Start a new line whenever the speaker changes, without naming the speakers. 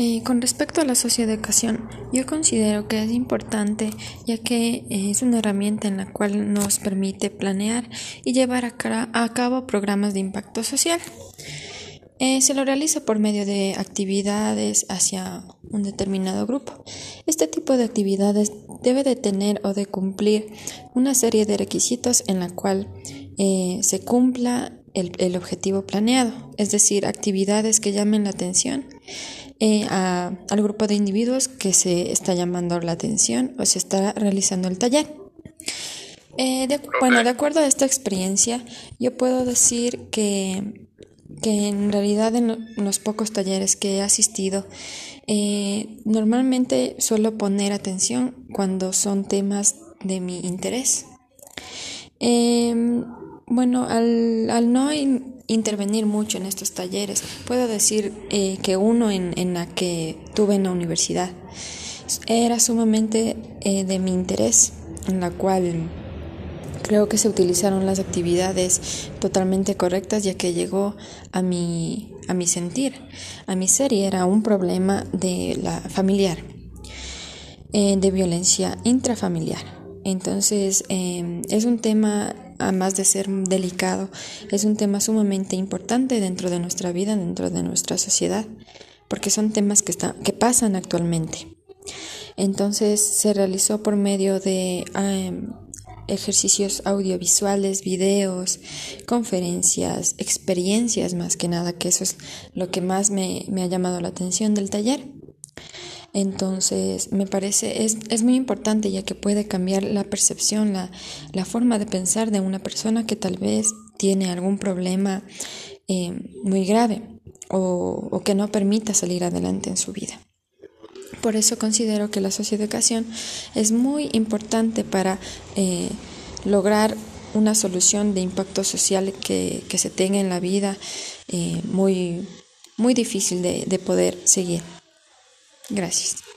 Eh, con respecto a la socioeducación, yo considero que es importante ya que es una herramienta en la cual nos permite planear y llevar a, cabo programas de impacto social. Eh, se lo realiza por medio de actividades hacia un determinado grupo. Este tipo de actividades debe de tener o de cumplir una serie de requisitos en la cual eh, se cumpla el, objetivo planeado, es decir, actividades que llamen la atención eh, al grupo de individuos que se está llamando la atención o se está realizando el taller. Eh, bueno, de acuerdo a esta experiencia, yo puedo decir que, que en realidad en los pocos talleres que he asistido, eh, normalmente suelo poner atención cuando son temas de mi interés. Em, bueno, al, al no intervenir mucho en estos talleres, puedo decir eh, que uno en, en, la que tuve en la universidad era sumamente eh, de mi interés, en la cual creo que se utilizaron las actividades totalmente correctas ya que llegó a mi, a mi sentir, a mi ser y era un problema de la familiar, eh, de violencia intrafamiliar. Entonces, es un tema además de ser delicado, es un tema sumamente importante dentro de nuestra vida, dentro de nuestra sociedad, porque son temas que, están, que pasan actualmente. Entonces se realizó por medio de em, ejercicios audiovisuales, videos, conferencias, experiencias más que nada, que eso es lo que más me ha llamado la atención del taller. Entonces, me parece, es, es muy importante ya que puede cambiar la percepción, la, la, forma de pensar de una persona que tal vez tiene algún problema eh, muy grave o, o, que no permita salir adelante en su vida. Por eso considero que la socioeducación es muy importante para eh, lograr una solución de impacto social que, que se tenga en la vida eh, muy, muy difícil de, de poder seguir. Gracias.